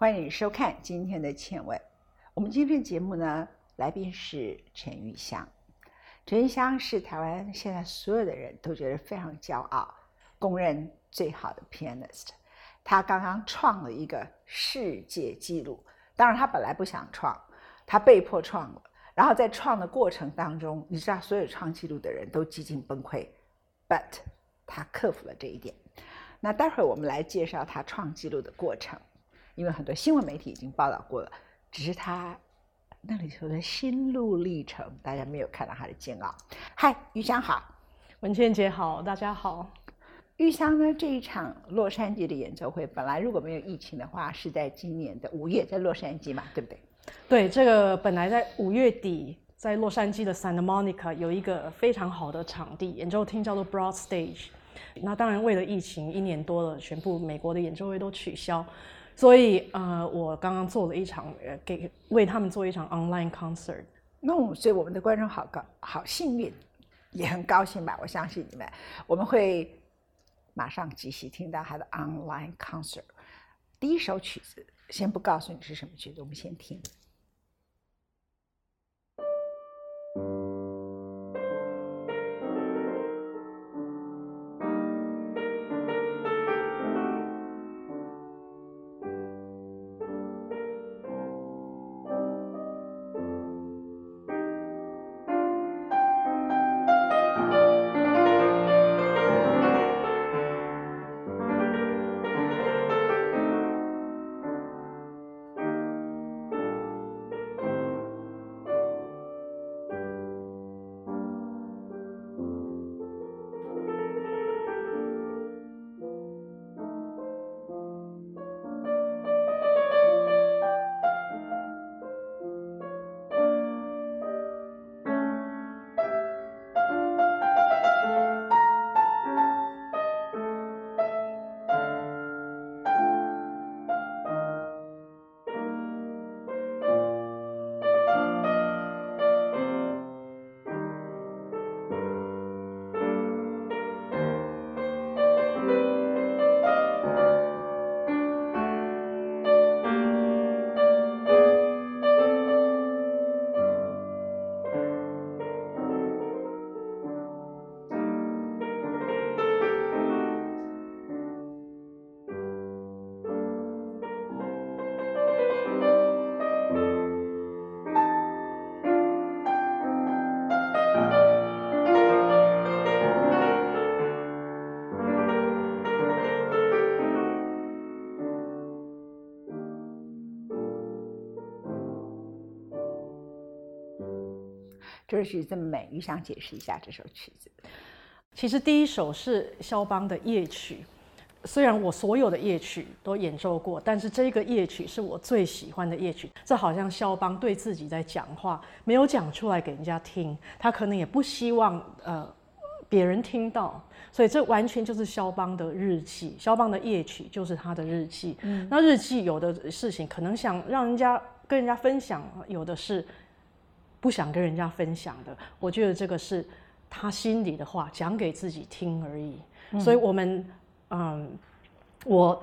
欢迎收看今天的《倩问》。我们今天的节目呢，来宾是陈玉香。陈玉香是台湾现在所有的人都觉得非常骄傲、公认最好的 pianist。他刚刚创了一个世界纪录，当然他本来不想创，他被迫创了。然后在创的过程当中，你知道所有创纪录的人都几近崩溃，but 他克服了这一点。那待会儿我们来介绍他创纪录的过程，因为很多新闻媒体已经报道过了，只是他那里头的心路历程，大家没有看到他的煎熬。嗨，玉香好，文倩姐好，大家好。玉香呢，这一场洛杉矶的演奏会，本来如果没有疫情的话，是在今年的五月在洛杉矶嘛，对不对？对，这个本来在五月底在洛杉矶的 Santa Monica 有一个非常好的场地演奏厅，叫做 Broad Stage。那当然为了疫情，一年多了，全部美国的演奏会都取消，所以呃，我刚刚做了一场呃，给为他们做一场 online concert。那所以我们的观众好高好幸运，也很高兴吧？我相信你们，我们会。马上即席听到他的 online concert，第一首曲子，先不告诉你是什么曲子，我们先听。这首曲子这么美，你想解释一下这首曲子？其实第一首是肖邦的夜曲，虽然我所有的夜曲都演奏过，但是这个夜曲是我最喜欢的夜曲。这好像肖邦对自己在讲话，没有讲出来给人家听，他可能也不希望呃别人听到，所以这完全就是肖邦的日记。肖邦的夜曲就是他的日记。嗯，那日记有的事情可能想让人家跟人家分享，有的是。不想跟人家分享的，我觉得这个是他心里的话，讲给自己听而已。所以，我们嗯，我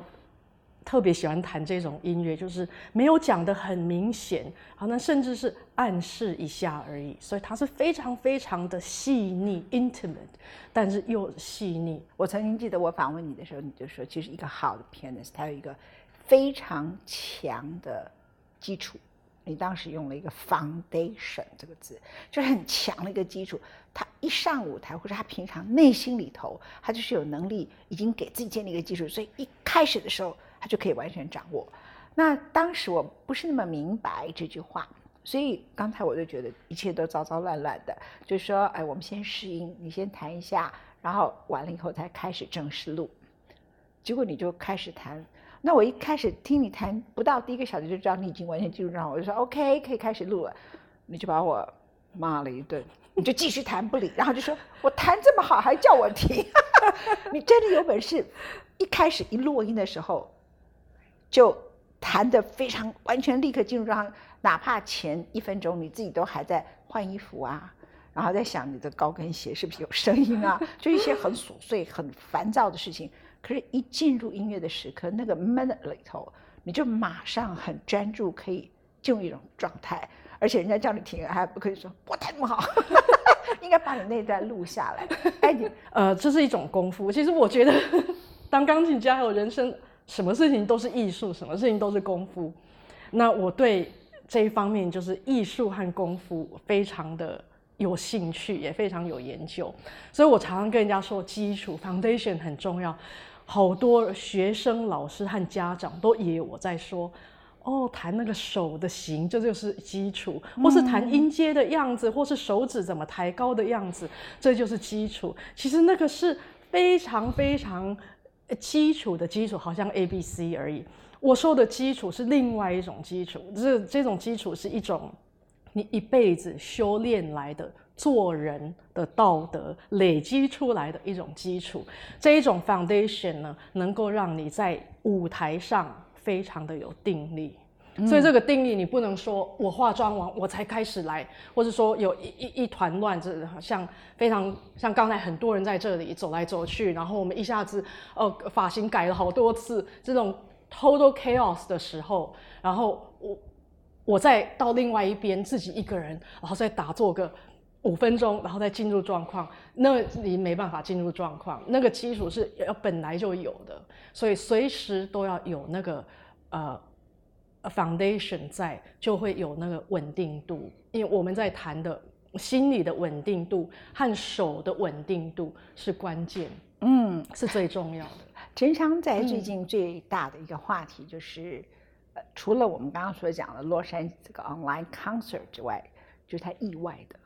特别喜欢弹这种音乐，就是没有讲的很明显，好，那甚至是暗示一下而已。所以，它是非常非常的细腻 （intimate），但是又细腻。我曾经记得我访问你的时候，你就说，其实一个好的 pianist，它有一个非常强的基础。你当时用了一个 foundation 这个字，就是很强的一个基础。他一上舞台，或者他平常内心里头，他就是有能力已经给自己建立一个基础，所以一开始的时候，他就可以完全掌握。那当时我不是那么明白这句话，所以刚才我就觉得一切都糟糟乱乱的，就说：“哎，我们先试音，你先弹一下，然后完了以后才开始正式录。”结果你就开始弹。那我一开始听你弹不到第一个小时就知道你已经完全进入状态，我就说 OK 可以开始录了，你就把我骂了一顿，你就继续弹不理，然后就说我弹这么好还叫我停，你真的有本事，一开始一落音的时候就弹得非常完全立刻进入状态，哪怕前一分钟你自己都还在换衣服啊，然后在想你的高跟鞋是不是有声音啊，就一些很琐碎很烦躁的事情。可是，一进入音乐的时刻，那个 minute 里头，你就马上很专注，可以进入一种状态。而且人家叫你停，还不可以说我弹那么好，应该把你那段录下来。哎，你呃，这是一种功夫。其实我觉得，当钢琴家还有人生，什么事情都是艺术，什么事情都是功夫。那我对这一方面就是艺术和功夫非常的有兴趣，也非常有研究。所以我常常跟人家说，基础 foundation 很重要。好多学生、老师和家长都以为我在说。哦，弹那个手的形，这就是基础；或是弹音阶的样子，或是手指怎么抬高的样子，这就是基础。其实那个是非常非常基础的基础，好像 A B C 而已。我说的基础是另外一种基础，这这种基础是一种你一辈子修炼来的做人的道德累积出来的一种基础。这一种 foundation 呢，能够让你在舞台上。非常的有定力，所以这个定力你不能说我化妆完我才开始来，或者说有一一一团乱，这像非常像刚才很多人在这里走来走去，然后我们一下子呃发型改了好多次，这种 total chaos 的时候，然后我我再到另外一边自己一个人，然后再打坐个五分钟，然后再进入状况，那你没办法进入状况，那个基础是要本来就有的，所以随时都要有那个。呃，foundation 在就会有那个稳定度，因为我们在谈的心理的稳定度和手的稳定度是关键，嗯，是最重要的。陈昌在最近最大的一个话题就是，呃，除了我们刚刚所讲的洛杉矶这个 online concert 之外，就是他意外的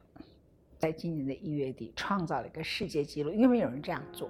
在今年的一月底创造了一个世界纪录，因为有人这样做。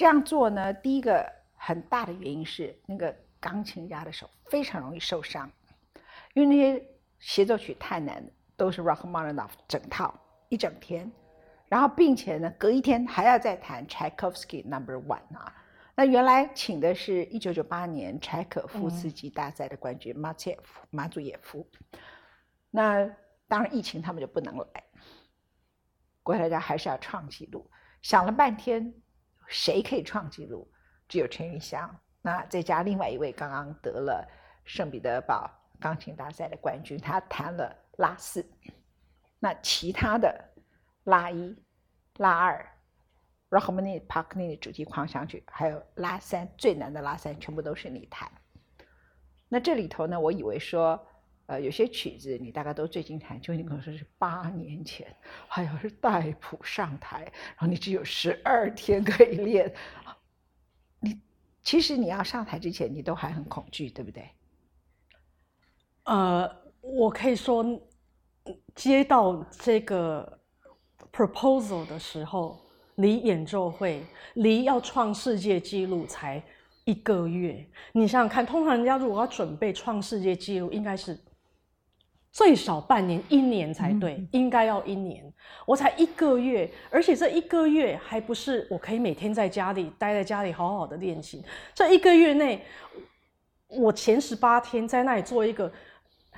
这样做呢，第一个很大的原因是那个钢琴家的手非常容易受伤，因为那些协奏曲太难，都是 Rachmaninoff 整套一整天，然后并且呢，隔一天还要再弹 Tchaikovsky Number One 啊。那原来请的是一九九八年柴可夫斯基大赛的冠军马切夫马祖耶夫，那当然疫情他们就不能来，国家还是要创纪录，想了半天。谁可以创纪录？只有陈云香。那再加另外一位刚刚得了圣彼得堡钢琴大赛的冠军，他弹了拉四。那其他的拉一、拉二、r a h m a n i n Parkney 的主题狂想曲，还有拉三最难的拉三，全部都是你弹。那这里头呢，我以为说，呃，有些曲子你大概都最近弹，就你可能说是八年前，还有是带谱上台，然后你只有十二天可以练。你其实你要上台之前，你都还很恐惧，对不对？呃，我可以说，接到这个 proposal 的时候，离演奏会，离要创世界纪录才。一个月，你想想看，通常人家如果要准备创世界纪录，应该是最少半年、一年才对，应该要一年。我才一个月，而且这一个月还不是我可以每天在家里待在家里好好的练琴。这一个月内，我前十八天在那里做一个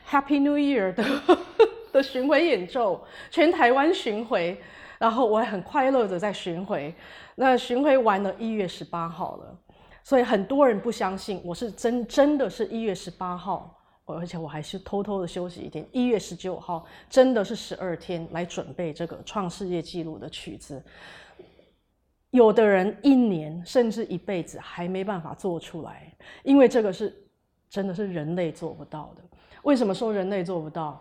Happy New Year 的 的巡回演奏，全台湾巡回，然后我还很快乐的在巡回。那巡回完了，一月十八号了。所以很多人不相信我是真真的是一月十八号，而且我还是偷偷的休息一天。一月十九号真的是十二天来准备这个创世界纪录的曲子。有的人一年甚至一辈子还没办法做出来，因为这个是真的是人类做不到的。为什么说人类做不到？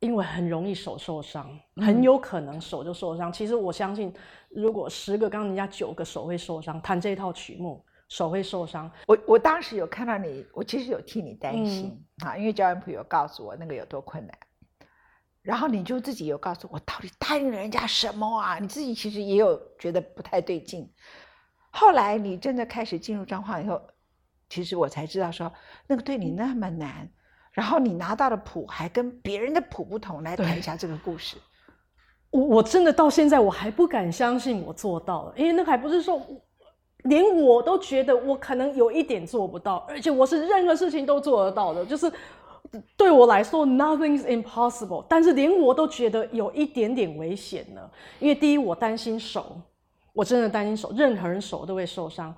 因为很容易手受伤，很有可能手就受伤。其实我相信，如果十个刚人家九个手会受伤，弹这套曲目手会受伤。我我当时有看到你，我其实有替你担心啊，因为教练普有告诉我那个有多困难，然后你就自己有告诉我，到底答应人家什么啊？你自己其实也有觉得不太对劲。后来你真的开始进入状况以后，其实我才知道说，那个对你那么难。然后你拿到的谱还跟别人的谱不同，来谈一下这个故事。我我真的到现在我还不敢相信我做到了，因为那还不是说，连我都觉得我可能有一点做不到，而且我是任何事情都做得到的，就是对我来说 nothing's impossible。但是连我都觉得有一点点危险了，因为第一我担心手，我真的担心手，任何人手都会受伤。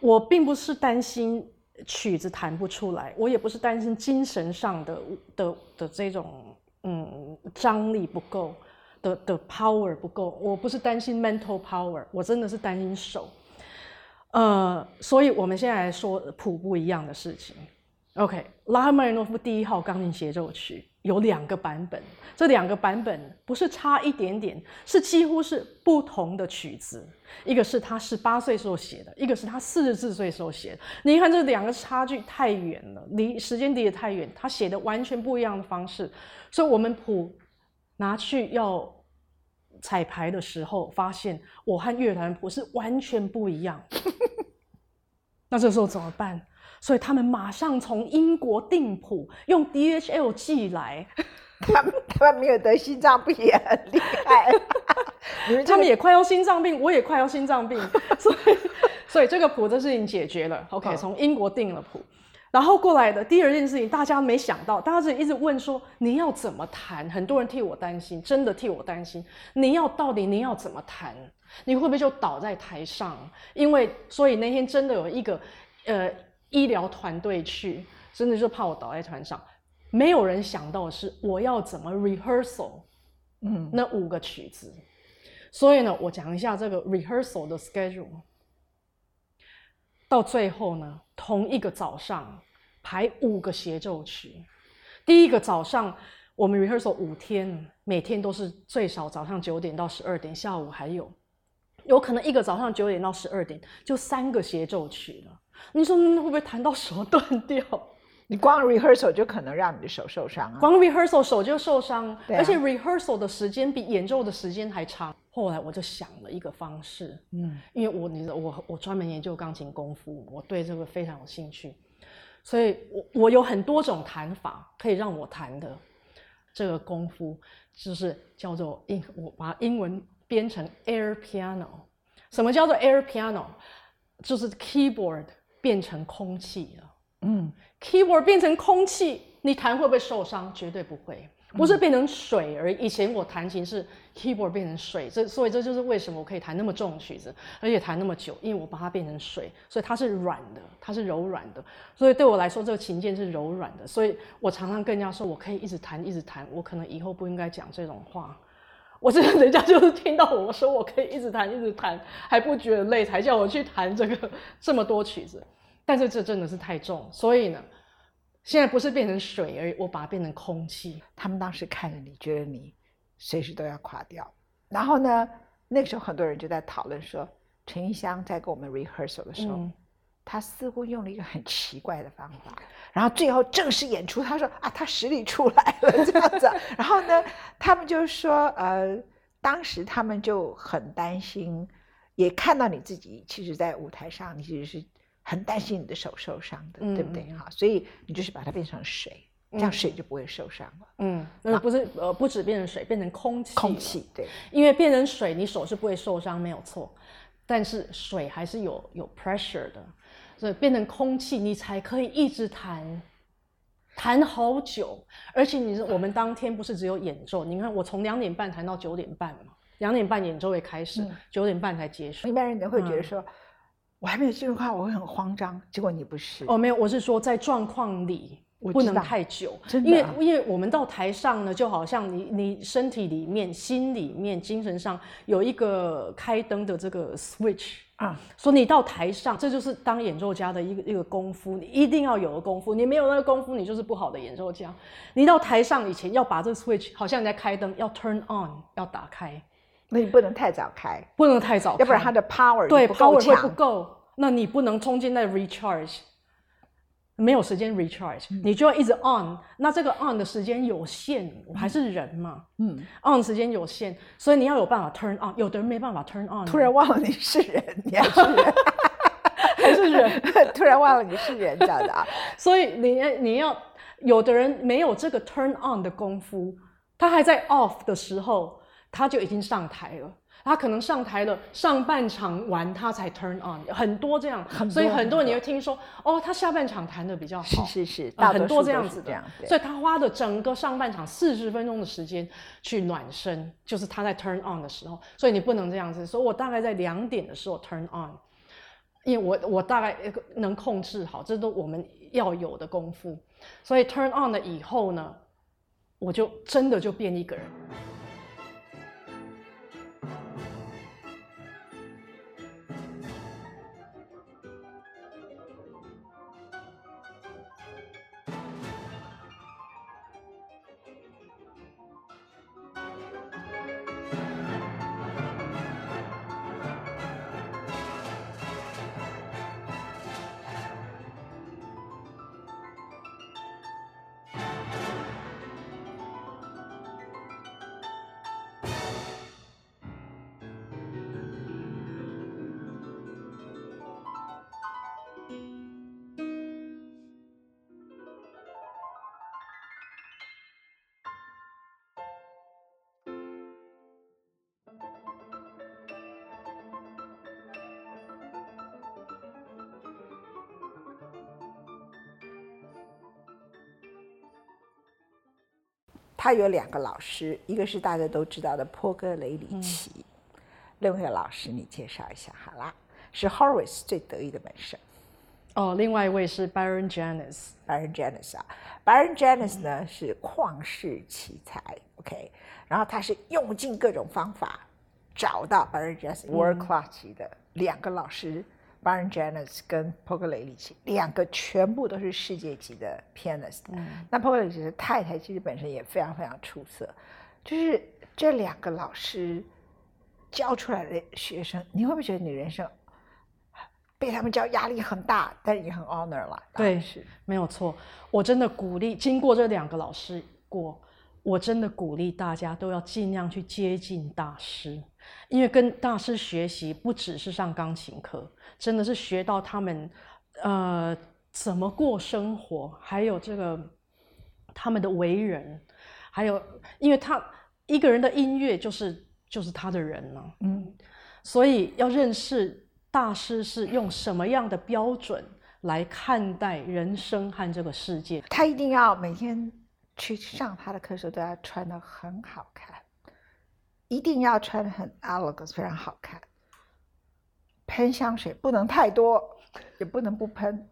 我并不是担心。曲子弹不出来，我也不是担心精神上的的的这种嗯张力不够的的 power 不够，我不是担心 mental power，我真的是担心手。呃，所以我们现在来说谱不一样的事情。OK，拉赫曼尼诺夫第一号钢琴协奏曲。有两个版本，这两个版本不是差一点点，是几乎是不同的曲子。一个是他十八岁时候写的，一个是他四十四岁时候写的。你看这两个差距太远了，离时间离得太远，他写的完全不一样的方式。所以我们谱拿去要彩排的时候，发现我和乐团谱是完全不一样。那这时候怎么办？所以他们马上从英国订谱，用 DHL 寄来。他们他们没有得心脏病也很厉害。他们也快要心脏病，我也快要心脏病。所以所以这个谱的事情解决了。OK，从英国订了谱，然后过来的第二件事情，大家没想到，大家是一直问说你要怎么弹？很多人替我担心，真的替我担心。你要到底你要怎么弹？你会不会就倒在台上？因为所以那天真的有一个呃。医疗团队去，真的就怕我倒在船上。没有人想到的是我要怎么 rehearsal，嗯，那五个曲子。所以呢，我讲一下这个 rehearsal 的 schedule。到最后呢，同一个早上排五个协奏曲。第一个早上我们 rehearsal 五天，每天都是最少早上九点到十二点，下午还有，有可能一个早上九点到十二点就三个协奏曲了。你说会不会弹到手断掉？你光 rehearsal 就可能让你的手受伤啊！光 rehearsal 手就受伤，而且 rehearsal 的时间比演奏的时间还长。后来我就想了一个方式，嗯，因为我你我我专门研究钢琴功夫，我对这个非常有兴趣，所以我我有很多种弹法可以让我弹的这个功夫，就是叫做英，我把英文编成 air piano。什么叫做 air piano？就是 keyboard。变成空气了，嗯，keyboard 变成空气，你弹会不会受伤？绝对不会，不是变成水而已。以前我弹琴是 keyboard 变成水，这所以这就是为什么我可以弹那么重的曲子，而且弹那么久，因为我把它变成水，所以它是软的，它是柔软的，所以对我来说这个琴键是柔软的，所以我常常跟人家说我可以一直弹一直弹，我可能以后不应该讲这种话，我这人家就是听到我说我可以一直弹一直弹还不觉得累，才叫我去弹这个这么多曲子。但是这真的是太重，所以呢，现在不是变成水而已，我把它变成空气。他们当时看着你，觉得你随时都要垮掉。然后呢，那个时候很多人就在讨论说，陈玉香在跟我们 rehearsal 的时候，嗯他似乎用了一个很奇怪的方法。然后最后正式演出，她说啊，他实力出来了这样子。然后呢，他们就说，呃，当时他们就很担心，也看到你自己，其实，在舞台上，你其实是很担心你的手受伤的，对不对？哈，所以你就是把它变成水，这样嗯水就不会受伤了。嗯，那，不是，呃，不止变成水，变成空气。空，气，对，因为变成水，你手是不会受伤，没有错。但是水还是有有 pressure 的，所以变成空气，你才可以一直弹，弹好久。而且你是我们当天不是只有演奏，你看我从两点半弹到九点半嘛，两点半演奏会开始嗯，九、点半才结束一。般人会觉得嗯说，我还没有进入状况，我会很慌张。结果你不是，哦，没有，我是说在状况里不能太久，因为真的啊因为我们到台上呢，就好像你你身体里面、心里面、精神上有一个开灯的这个 switch。啊，说你到台上，这就是当演奏家的一个一个功夫，你一定要有的功夫。你没有那个功夫，你就是不好的演奏家。你到台上以前要把这个 switch，好像你在开灯，要 turn on，要打开，那你不能太早开，不能太早开，要不然它的 power 对 power 会不。够，那你不能冲进那 recharge，没有时间 recharge，、你嗯就要一直 on。那这个 on 的时间有限，我还是人嘛嗯，，on 时间有限，所以你要有办法 turn on。有的人没办法 turn on，突然忘了你是人，你还是人，还是人，突然忘了你是人，这样的啊。所以你你要有的人没有这个 turn on 的功夫，他还在 off 的时候，他就已经上台了。他可能上台了，上半场完他才 turn on，很多这样，所以很多人你会听说，哦，他下半场弹的比较好，是是是，呃很多这样子的所以他花的整个上半场四十分钟的时间去暖身，就是他在 turn on 的时候，所以你不能这样子。所以我大概在两点的时候 turn on，因为我我大概呃能控制好，这都我们要有的功夫。所以 turn on 了以后呢，我就真的就变一个人。他有两个老师，一个是大家都知道的波格雷里奇，另外一个老师你介绍一下好啦，是 Horace 最得意的门生。哦，另外一位是 Baron Janis，Baron Janis 啊，Baron Janis 呢是旷世奇才，OK，然后他是用尽各种方法找到 Baron Janis World Class 级的两个老师。Baron Janis 跟 p o g l e 里奇两个全部都是世界级的 pianist，、那 p o g l e 里奇的太太其实本身也非常非常出色，就是这两个老师教出来的学生，你会不会觉得你人生被他们教压力很大，但也很 honor 了？对是。没有错，我真的鼓励，经过这两个老师过，我真的鼓励大家都要尽量去接近大师，因为跟大师学习不只是上钢琴课，真的是学到他们呃怎么过生活，还有这个他们的为人，还有因为他一个人的音乐就是就是他的人嘛，嗯，所以要认识大师是用什么样的标准来看待人生和这个世界。他一定要每天去上他的课的时候都要穿的很好看，一定要穿的很 elegant，非常好看。喷香水不能太多，也不能不喷。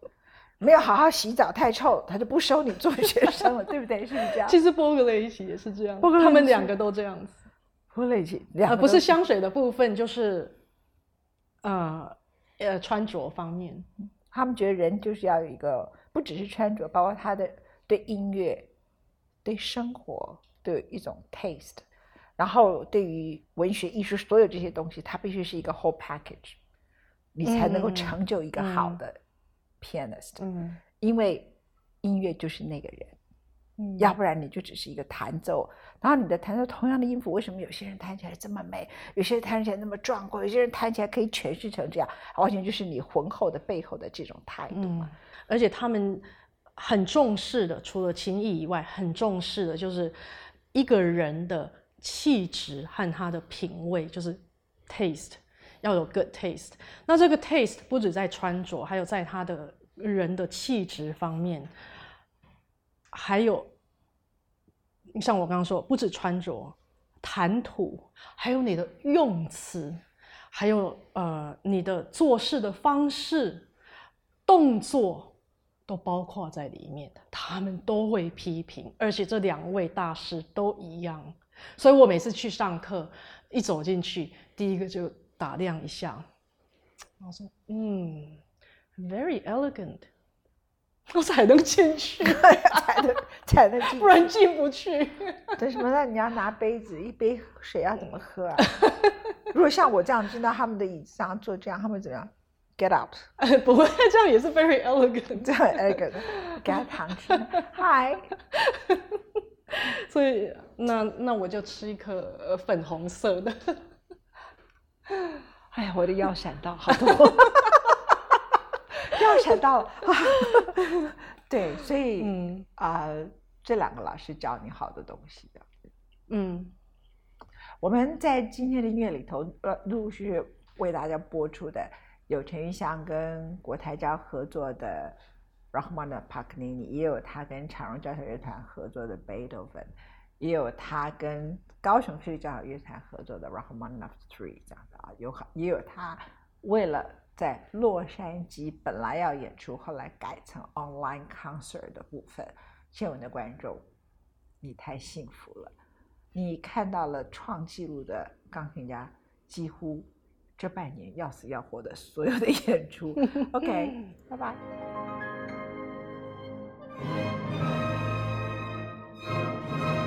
没有好好洗澡太臭，他就不收你做学生了，对不对？是不是这样？其实波格雷一起也是这样，波他们两个都这样子。不累积，两呃，不是香水的部分，就是呃呃穿着方面。他们觉得人就是要有一个，不只是穿着，包括他的对音乐、对生活都有一种 taste，然后对于文学、艺术所有这些东西，它必须是一个 whole package，你才能够嗯成就一个好的 pianist，、嗯因为音乐就是那个人。嗯要不然你就只是一个弹奏，然后你的弹奏同样的音符，为什么有些人弹起来这么美，有些人弹起来那么壮阔，有些人弹起来可以诠释成这样，完全就是你浑厚的背后的这种态度嘛。嗯，而且他们很重视的，除了情谊以外，很重视的就是一个人的气质和他的品味，就是 taste 要有 good taste。那这个 taste 不止在穿着，还有在他的人的气质方面，还有像我刚刚说，不止穿着、谈吐，还有你的用词，还有呃你的做事的方式、动作，都包括在里面。他们都会批评，而且这两位大师都一样。所以我每次去上课，一走进去，第一个就打量一下，我说：“嗯，very elegant。”我 才能进去，才能才能进不然进不去。等什么那？你要拿杯子，一杯水要怎么喝啊？如果像我这样进到他们的椅子上坐这样，他们怎么样？Get up，不会，这样也是 very elegant。这样 elegant，给他糖吃。Hi，所以那那我就吃一颗呃粉红色的。哎呀，我的腰闪到好多，腰闪到了。对，所以嗯啊、这两个老师教你好的东西的。嗯我们在今天的音乐里头，呃，陆续为大家播出的有陈玉香跟国台交合作的 Rachmaninoff Paganini，也有他跟长荣交响乐团合作的 Beethoven，也有他跟高雄市立交响乐团合作的 Rachmaninoff Three 这样的啊，有也有他为了在洛杉矶本来要演出，后来改成 online concert 的部分。亲爱的观众，你太幸福了。你看到了创纪录的钢琴家几乎这半年要死要活的所有的演出。OK，拜拜。Música